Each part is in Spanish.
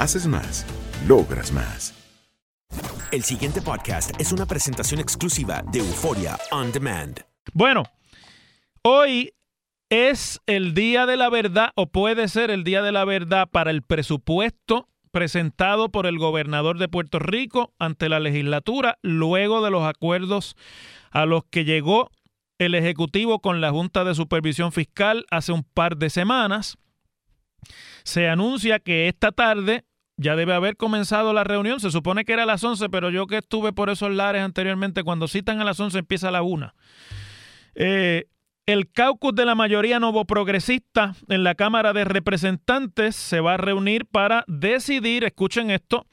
Haces más, logras más. El siguiente podcast es una presentación exclusiva de Euforia On Demand. Bueno, hoy es el día de la verdad o puede ser el día de la verdad para el presupuesto presentado por el gobernador de Puerto Rico ante la legislatura luego de los acuerdos a los que llegó el Ejecutivo con la Junta de Supervisión Fiscal hace un par de semanas. Se anuncia que esta tarde ya debe haber comenzado la reunión. Se supone que era a las 11, pero yo que estuve por esos lares anteriormente, cuando citan a las 11 empieza a la 1. Eh, el caucus de la mayoría novo progresista en la Cámara de Representantes se va a reunir para decidir, escuchen esto,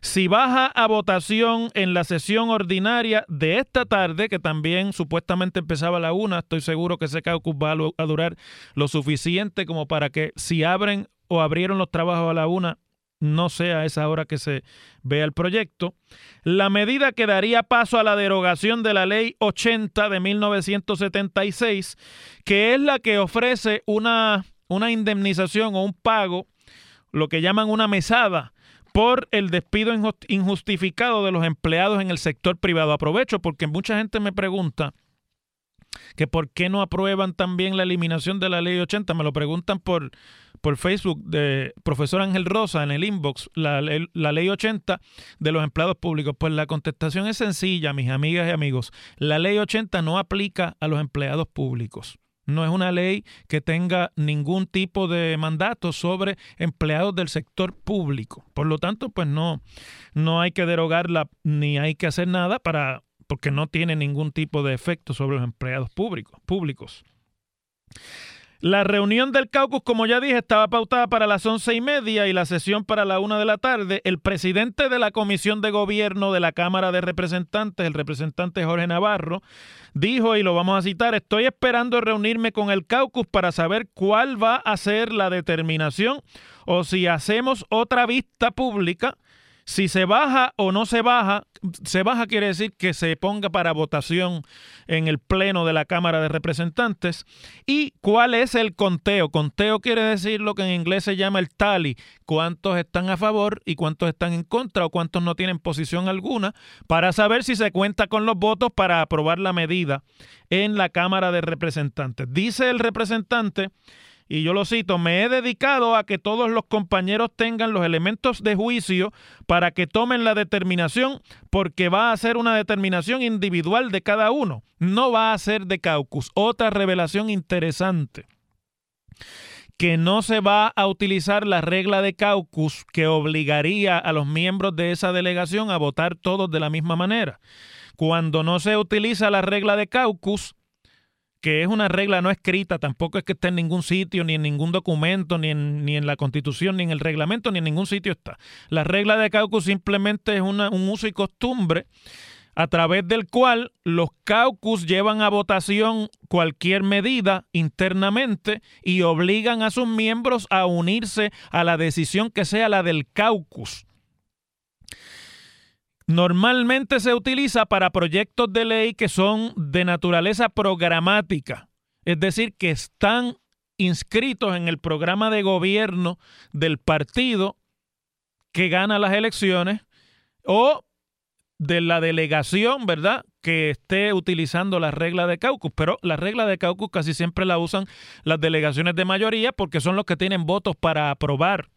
si baja a votación en la sesión ordinaria de esta tarde, que también supuestamente empezaba a la una. Estoy seguro que ese caucus va a durar lo suficiente como para que si abren o abrieron los trabajos a la una, no sea a esa hora que se vea el proyecto. La medida que daría paso a la derogación de la ley 80 de 1976, que es la que ofrece una, una indemnización o un pago, lo que llaman una mesada, por el despido injustificado de los empleados en el sector privado. Aprovecho porque mucha gente me pregunta que por qué no aprueban también la eliminación de la ley 80. Me lo preguntan por, por Facebook de profesor Ángel Rosa en el inbox, la, ley 80 de los empleados públicos. Pues la contestación es sencilla, mis amigas y amigos. La ley 80 no aplica a los empleados públicos. No es una ley que tenga ningún tipo de mandato sobre empleados del sector público. Por lo tanto, pues no, no hay que derogarla ni hay que hacer nada para porque no tiene ningún tipo de efecto sobre los empleados públicos. públicos. La reunión del caucus, como ya dije, estaba pautada para las once y media y la sesión para la una de la tarde. El presidente de la Comisión de Gobierno de la Cámara de Representantes, el representante Jorge Navarro, dijo, y lo vamos a citar, estoy esperando reunirme con el caucus para saber cuál va a ser la determinación o si hacemos otra vista pública si se baja o no se baja, se baja quiere decir que se ponga para votación en el Pleno de la Cámara de Representantes. ¿Y cuál es el conteo? Conteo quiere decir lo que en inglés se llama el tally, cuántos están a favor y cuántos están en contra o cuántos no tienen posición alguna, para saber si se cuenta con los votos para aprobar la medida en la Cámara de Representantes. Dice el representante y yo lo cito, me he dedicado a que todos los compañeros tengan los elementos de juicio para que tomen la determinación, porque va a ser una determinación individual de cada uno, no va a ser de caucus. Otra revelación interesante que no se va a utilizar la regla de caucus que obligaría a los miembros de esa delegación a votar todos de la misma manera. Cuando no se utiliza la regla de caucus, que es una regla no escrita, tampoco es que esté en ningún sitio, ni en ningún documento, ni en, ni en la constitución, ni en el reglamento, ni en ningún sitio está. La regla de caucus simplemente es un uso y costumbre a través del cual los caucus llevan a votación cualquier medida internamente y obligan a sus miembros a unirse a la decisión que sea la del caucus. Normalmente se utiliza para proyectos de ley que son de naturaleza programática, es decir, que están inscritos en el programa de gobierno del partido que gana las elecciones o de la delegación, ¿verdad? Que esté utilizando la regla de caucus, pero la regla de caucus casi siempre la usan las delegaciones de mayoría porque son los que tienen votos para aprobar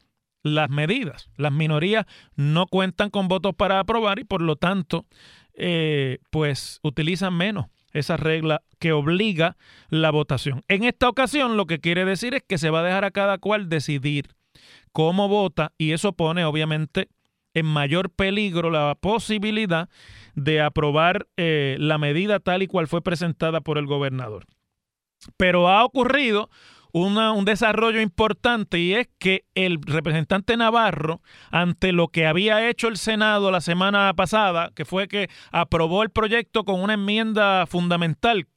las medidas. Las minorías no cuentan con votos para aprobar y por lo tanto, eh, pues utilizan menos esa regla que obliga la votación. En esta ocasión lo que quiere decir es que se va a dejar a cada cual decidir cómo vota y eso pone obviamente en mayor peligro la posibilidad de aprobar eh, la medida tal y cual fue presentada por el gobernador. Pero ha ocurrido un desarrollo importante y es que el representante Navarro, ante lo que había hecho el Senado la semana pasada, que fue que aprobó el proyecto con una enmienda fundamental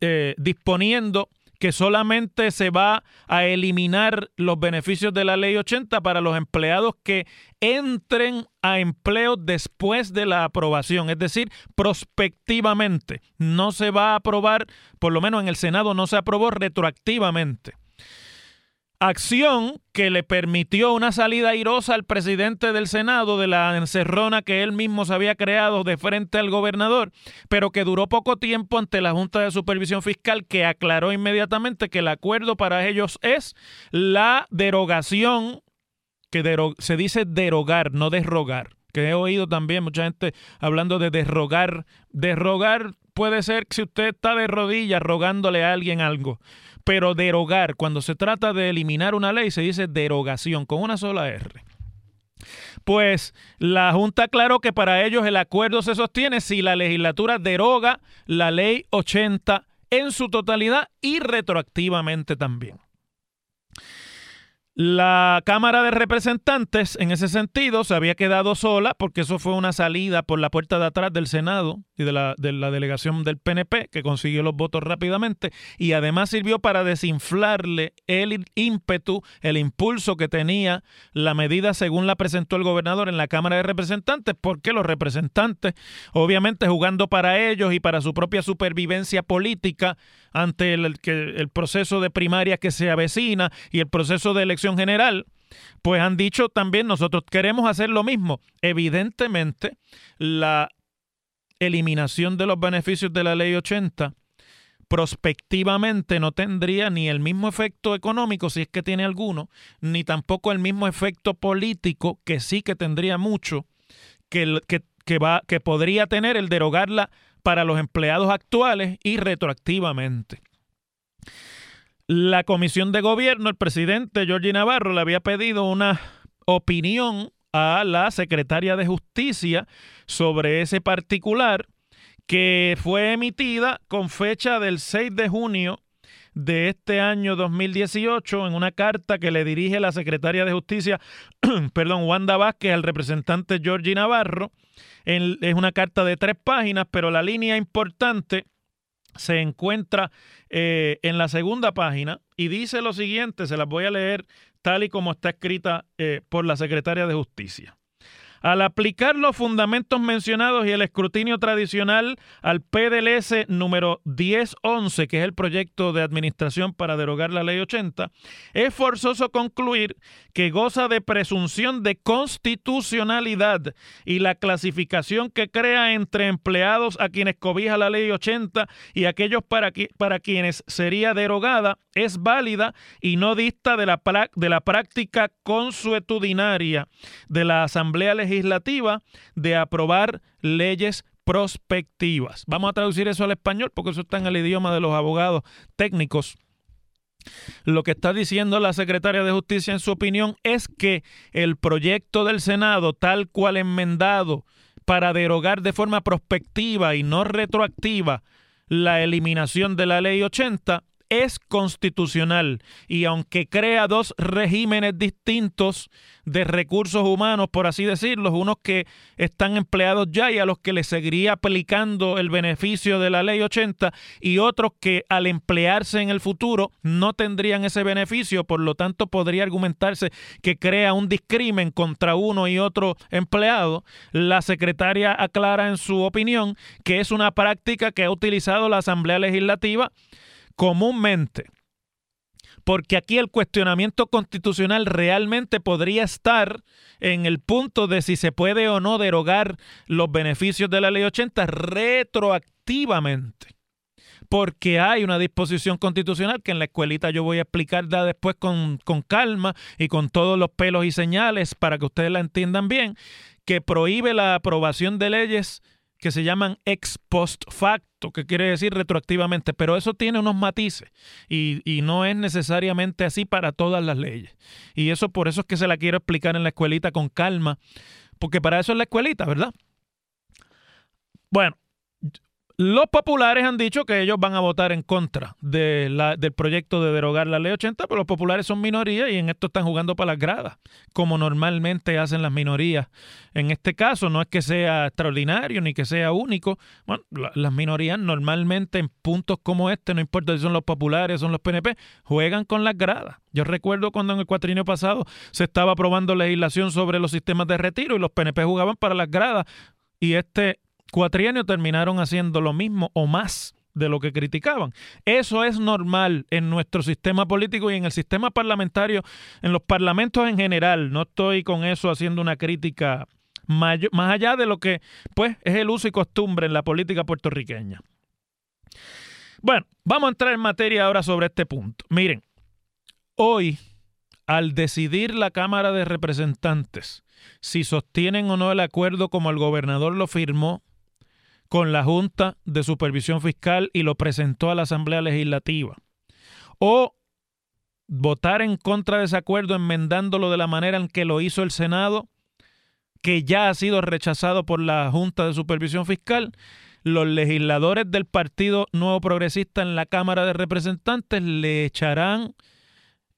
eh, disponiendo que solamente se va a eliminar los beneficios de la ley 80 para los empleados que entren a empleo después de la aprobación, es decir, prospectivamente. No se va a aprobar, por lo menos en el Senado no se aprobó retroactivamente acción que le permitió una salida airosa al presidente del Senado de la encerrona que él mismo se había creado de frente al gobernador, pero que duró poco tiempo ante la Junta de Supervisión Fiscal que aclaró inmediatamente que el acuerdo para ellos es la derogación, que se dice derogar, no derrogar que he oído también mucha gente hablando de derrogar. Derrogar puede ser si usted está de rodillas rogándole a alguien algo. Pero derogar, cuando se trata de eliminar una ley, se dice derogación, con una sola R. Pues la Junta aclaró que para ellos el acuerdo se sostiene si la legislatura deroga la ley 80 en su totalidad y retroactivamente también. La Cámara de Representantes, en ese sentido, se había quedado sola porque eso fue una salida por la puerta de atrás del Senado y de la, de la delegación del PNP, que consiguió los votos rápidamente, y además sirvió para desinflarle el ímpetu, el impulso que tenía la medida según la presentó el gobernador en la Cámara de Representantes, porque los representantes, obviamente jugando para ellos y para su propia supervivencia política ante el, el proceso de primaria que se avecina y el proceso de elección, general, pues han dicho también nosotros queremos hacer lo mismo. Evidentemente, la eliminación de los beneficios de la ley 80 prospectivamente no tendría ni el mismo efecto económico, si es que tiene alguno, ni tampoco el mismo efecto político, que sí que tendría mucho, que, que, que, va, que podría tener el derogarla para los empleados actuales y retroactivamente. La comisión de gobierno, el presidente Georgie Navarro le había pedido una opinión a la secretaria de justicia sobre ese particular que fue emitida con fecha del 6 de junio de este año 2018 en una carta que le dirige la secretaria de Justicia, perdón, Wanda Vázquez al representante Georgie Navarro. Es una carta de tres páginas, pero la línea importante se encuentra eh, en la segunda página y dice lo siguiente, se las voy a leer tal y como está escrita eh, por la secretaria de Justicia. Al aplicar los fundamentos mencionados y el escrutinio tradicional al PDLS número 1011, que es el proyecto de administración para derogar la ley 80, es forzoso concluir que goza de presunción de constitucionalidad y la clasificación que crea entre empleados a quienes cobija la ley 80 y aquellos para, para quienes sería derogada es válida y no dista de la, de la práctica consuetudinaria de la Asamblea Legislativa de aprobar leyes prospectivas. Vamos a traducir eso al español porque eso está en el idioma de los abogados técnicos. Lo que está diciendo la secretaria de Justicia en su opinión es que el proyecto del Senado, tal cual enmendado para derogar de forma prospectiva y no retroactiva la eliminación de la ley 80 es constitucional. Y aunque crea dos regímenes distintos de recursos humanos, por así decirlo, unos que están empleados ya y a los que le seguiría aplicando el beneficio de la ley 80 y otros que al emplearse en el futuro no tendrían ese beneficio, por lo tanto podría argumentarse que crea un discrimen contra uno y otro empleado, la secretaria aclara en su opinión que es una práctica que ha utilizado la Asamblea Legislativa comúnmente. Porque aquí el cuestionamiento constitucional realmente podría estar en el punto de si se puede o no derogar los beneficios de la ley 80 retroactivamente. Porque hay una disposición constitucional que en la escuelita yo voy a explicar después con, con calma y con todos los pelos y señales para que ustedes la entiendan bien, que prohíbe la aprobación de leyes que se llaman ex post facto, que quiere decir retroactivamente, pero eso tiene unos matices y, y, no es necesariamente así para todas las leyes. Y eso por eso es que se la quiero explicar en la escuelita con calma, porque para eso es la escuelita, ¿verdad? Bueno, los populares han dicho que ellos van a votar en contra de la, del proyecto de derogar la ley 80, pero los populares son minoría y en esto están jugando para las gradas, como normalmente hacen las minorías. En este caso no es que sea extraordinario ni que sea único. Bueno, las minorías normalmente en puntos como este, no importa si son los populares son los PNP, juegan con las gradas. Yo recuerdo cuando en el cuatrinio pasado se estaba aprobando legislación sobre los sistemas de retiro y los PNP jugaban para las gradas y este cuatrienio terminaron haciendo lo mismo o más de lo que criticaban. Eso es normal en nuestro sistema político y en el sistema parlamentario, en los parlamentos en general. No estoy con eso haciendo una crítica más allá de lo que pues es el uso y costumbre en la política puertorriqueña. Bueno, vamos a entrar en materia ahora sobre este punto. Miren, hoy, al decidir la Cámara de Representantes si sostienen o no el acuerdo como el gobernador lo firmó con la Junta de Supervisión Fiscal y lo presentó a la Asamblea Legislativa. O votar en contra de ese acuerdo enmendándolo de la manera en que lo hizo el Senado, que ya ha sido rechazado por la Junta de Supervisión Fiscal, los legisladores del Partido Nuevo Progresista en la Cámara de Representantes le echarán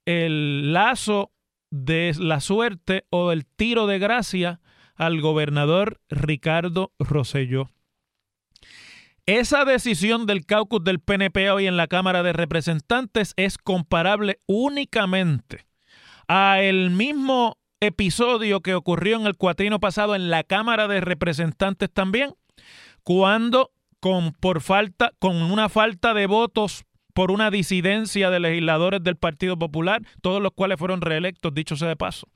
el lazo de la suerte o el tiro de gracia al gobernador Ricardo Rosselló. Esa decisión del caucus del PNP hoy en la Cámara de Representantes es comparable únicamente a el mismo episodio que ocurrió en el cuatrino pasado en la Cámara de Representantes también, cuando con por falta con una falta de votos por una disidencia de legisladores del Partido Popular, todos los cuales fueron reelectos, dicho sea de paso,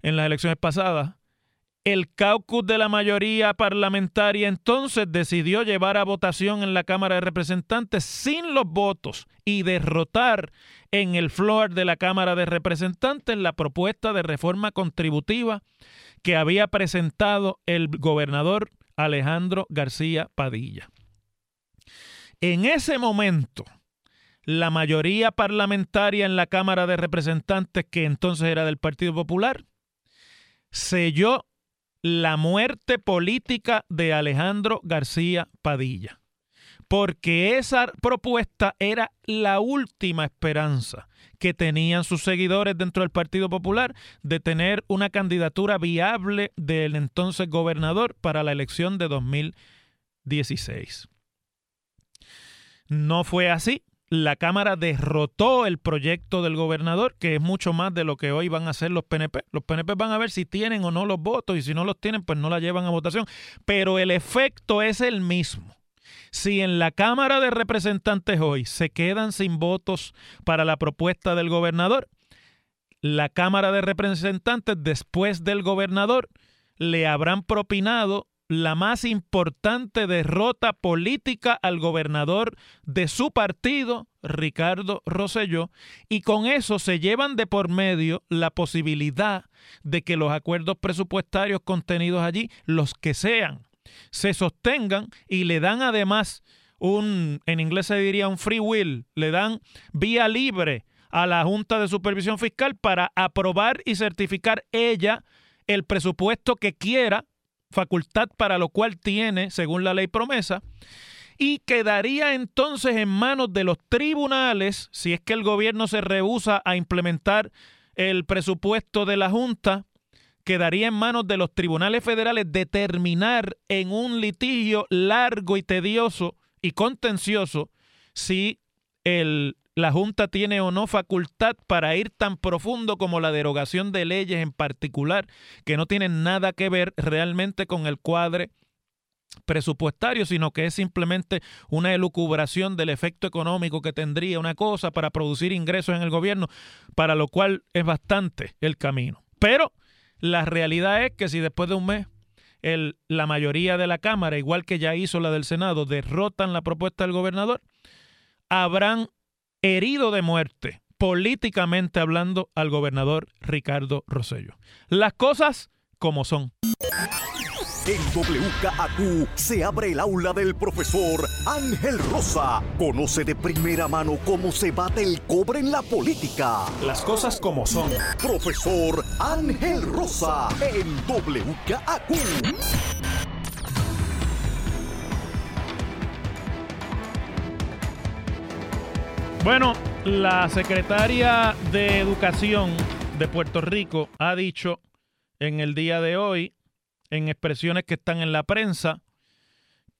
en las elecciones pasadas, el caucus de la mayoría parlamentaria entonces decidió llevar a votación en la Cámara de Representantes sin los votos y derrotar en el floor de la Cámara de Representantes la propuesta de reforma contributiva que había presentado el gobernador Alejandro García Padilla. En ese momento, la mayoría parlamentaria en la Cámara de Representantes, que entonces era del Partido Popular, selló la muerte política de Alejandro García Padilla, porque esa propuesta era la última esperanza que tenían sus seguidores dentro del Partido Popular de tener una candidatura viable del entonces gobernador para la elección de 2016. No fue así la Cámara derrotó el proyecto del gobernador, que es mucho más de lo que hoy van a hacer los PNP. Los PNP van a ver si tienen o no los votos y si no los tienen, pues no la llevan a votación. Pero el efecto es el mismo. Si en la Cámara de Representantes hoy se quedan sin votos para la propuesta del gobernador, la Cámara de Representantes después del gobernador le habrán propinado la más importante derrota política al gobernador de su partido, Ricardo Rosselló, y con eso se llevan de por medio la posibilidad de que los acuerdos presupuestarios contenidos allí, los que sean, se sostengan y le dan además un, en inglés se diría un free will, le dan vía libre a la Junta de Supervisión Fiscal para aprobar y certificar ella el presupuesto que quiera facultad para lo cual tiene, según la ley promesa, y quedaría entonces en manos de los tribunales, si es que el gobierno se rehúsa a implementar el presupuesto de la Junta, quedaría en manos de los tribunales federales determinar en un litigio largo y tedioso y contencioso si el, la Junta tiene o no facultad para ir tan profundo como la derogación de leyes en particular, que no tienen nada que ver realmente con el cuadre presupuestario, sino que es simplemente una elucubración del efecto económico que tendría una cosa para producir ingresos en el gobierno, para lo cual es bastante el camino. Pero la realidad es que si después de un mes el, la mayoría de la Cámara, igual que ya hizo la del Senado, derrotan la propuesta del gobernador, habrán herido de muerte, políticamente hablando, al gobernador Ricardo Rosello. Las cosas como son. En WKAQ se abre el aula del profesor Ángel Rosa. Conoce de primera mano cómo se bate el cobre en la política. Las cosas como son. Profesor Ángel Rosa en WKAQ. Bueno, la secretaria de Educación de Puerto Rico ha dicho en el día de hoy, en expresiones que están en la prensa,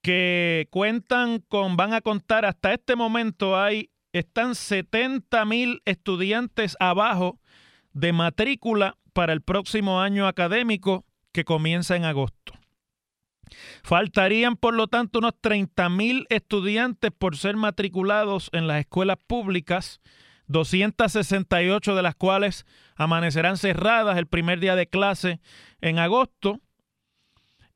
que cuentan con, van a contar hasta este momento hay, están 70 mil estudiantes abajo de matrícula para el próximo año académico que comienza en agosto. Faltarían, por lo tanto, unos 30 mil estudiantes por ser matriculados en las escuelas públicas, 268 de las cuales amanecerán cerradas el primer día de clase en agosto,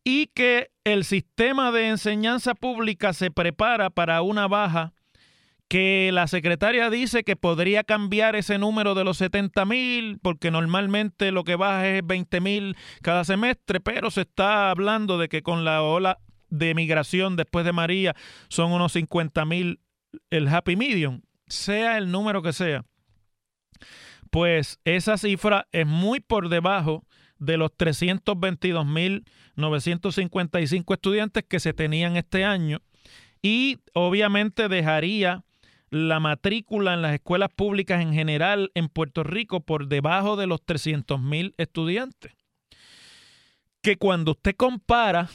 y que el sistema de enseñanza pública se prepara para una baja que la secretaria dice que podría cambiar ese número de los 70 mil, porque normalmente lo que baja es 20 mil cada semestre, pero se está hablando de que con la ola de migración después de María son unos 50 mil el happy medium, sea el número que sea. Pues esa cifra es muy por debajo de los 322.955 estudiantes que se tenían este año y obviamente dejaría la matrícula en las escuelas públicas en general en Puerto Rico por debajo de los 300 mil estudiantes. Que cuando usted compara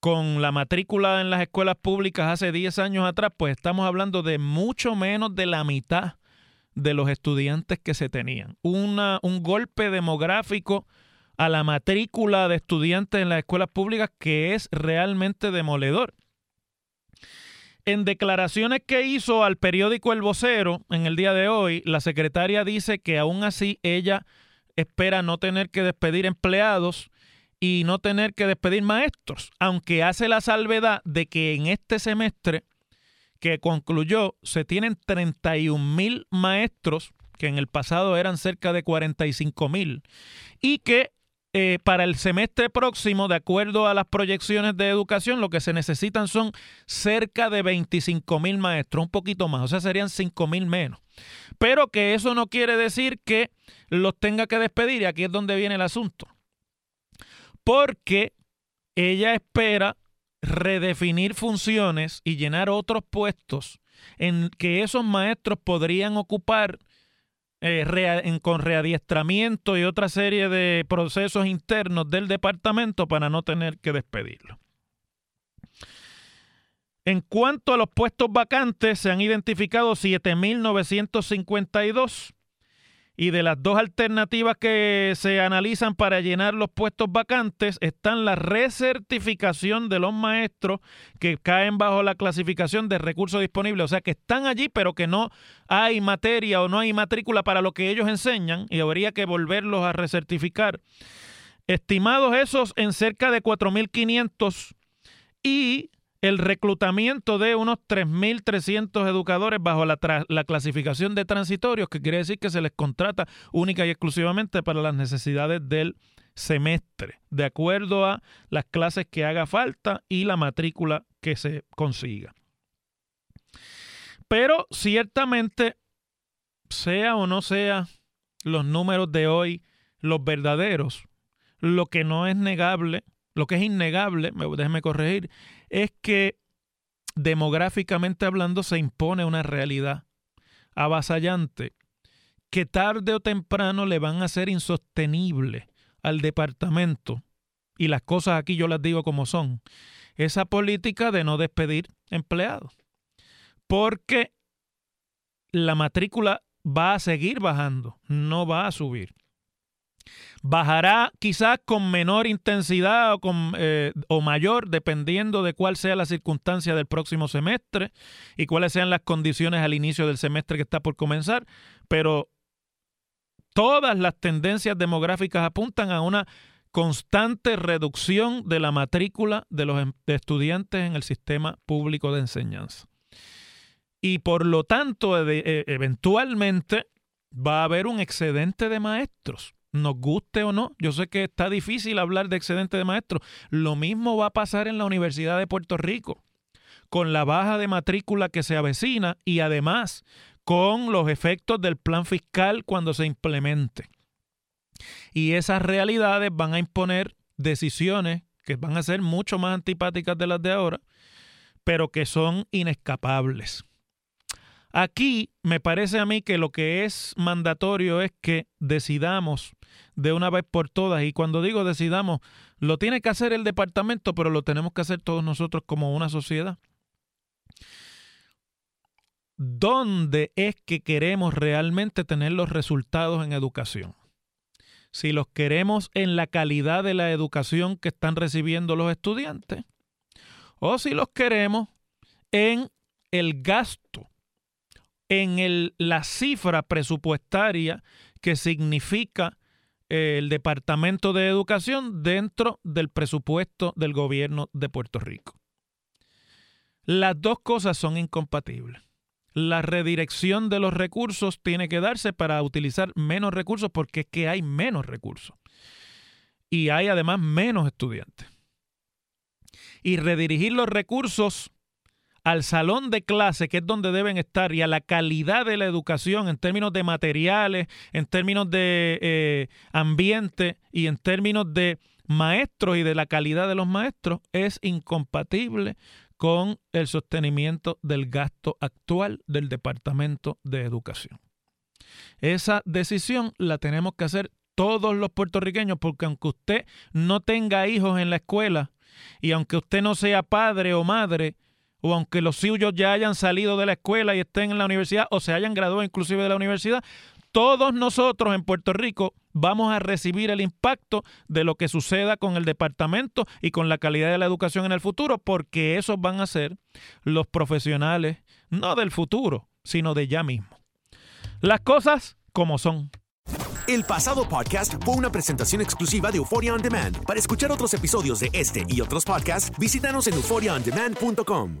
con la matrícula en las escuelas públicas hace 10 años atrás, pues estamos hablando de mucho menos de la mitad de los estudiantes que se tenían. Una, un golpe demográfico a la matrícula de estudiantes en las escuelas públicas que es realmente demoledor en declaraciones que hizo al periódico El Vocero en el día de hoy, la secretaria dice que aún así ella espera no tener que despedir empleados y no tener que despedir maestros, aunque hace la salvedad de que en este semestre que concluyó se tienen 31 mil maestros, que en el pasado eran cerca de 45 mil, y que eh, para el semestre próximo, de acuerdo a las proyecciones de educación, lo que se necesitan son cerca de 25 mil maestros, un poquito más, o sea, serían 5 mil menos. Pero que eso no quiere decir que los tenga que despedir, y aquí es donde viene el asunto. Porque ella espera redefinir funciones y llenar otros puestos en que esos maestros podrían ocupar eh, con readiestramiento y otra serie de procesos internos del departamento para no tener que despedirlo. En cuanto a los puestos vacantes, se han identificado 7.952 y de las dos alternativas que se analizan para llenar los puestos vacantes están la recertificación de los maestros que caen bajo la clasificación de recursos disponibles, o sea que están allí pero que no hay materia o no hay matrícula para lo que ellos enseñan y habría que volverlos a recertificar. Estimados esos en cerca de 4.500 y el reclutamiento de unos 3.300 educadores bajo la, la, clasificación de transitorios, que quiere decir que se les contrata única y exclusivamente para las necesidades del semestre, de acuerdo a las clases que haga falta y la matrícula que se consiga. Pero ciertamente, sea o no sea los números de hoy los verdaderos, lo que no es negable, lo que es innegable, déjeme corregir, es que demográficamente hablando, se impone una realidad avasallante que tarde o temprano le van a ser insostenible al departamento, y las cosas aquí yo las digo como son, esa política de no despedir empleados. Porque la matrícula va a seguir bajando, no va a subir. Bajará quizás con menor intensidad o, con, eh, o mayor, dependiendo de cuál sea la circunstancia del próximo semestre y cuáles sean las condiciones al inicio del semestre que está por comenzar, pero todas las tendencias demográficas apuntan a una constante reducción de la matrícula de los em, estudiantes en el sistema público de enseñanza. Y por lo tanto, e, eventualmente va a haber un excedente de maestros nos guste o no. Yo sé que está difícil hablar de excedente de maestros. Lo mismo va a pasar en la Universidad de Puerto Rico, con la baja de matrícula que se avecina y además con los efectos del plan fiscal cuando se implemente. Y esas realidades van a imponer decisiones que van a ser mucho más antipáticas de las de ahora, pero que son inescapables. Aquí me parece a mí que lo que es mandatorio es que decidamos de una vez por todas, y cuando digo decidamos, lo tiene que hacer el departamento, pero lo tenemos que hacer todos nosotros como una sociedad. ¿Dónde es que queremos realmente tener los resultados en educación? Si los queremos en la calidad de la educación que están recibiendo los estudiantes, o si los queremos en el gasto en el, la cifra presupuestaria que significa el Departamento de Educación dentro del presupuesto del gobierno de Puerto Rico. Las dos cosas son incompatibles. La redirección de los recursos tiene que darse para utilizar menos recursos porque es que hay menos recursos. Y hay además menos estudiantes. Y redirigir los recursos al salón de clase, que es donde deben estar, y a la calidad de la educación en términos de materiales, en términos de eh, ambiente y en términos de maestros y de la calidad de los maestros, es incompatible con el sostenimiento del gasto actual del Departamento de Educación. Esa decisión la tenemos que hacer todos los puertorriqueños, porque aunque usted no tenga hijos en la escuela y aunque usted no sea padre o madre, o aunque los suyos ya hayan salido de la escuela y estén en la universidad o se hayan graduado inclusive de la universidad, todos nosotros en Puerto Rico vamos a recibir el impacto de lo que suceda con el departamento y con la calidad de la educación en el futuro, porque esos van a ser los profesionales, no del futuro, sino de ya mismo. Las cosas como son. El pasado podcast fue una presentación exclusiva de Euphoria On Demand. Para escuchar otros episodios de este y otros podcasts, visítanos en euphoriaondemand.com.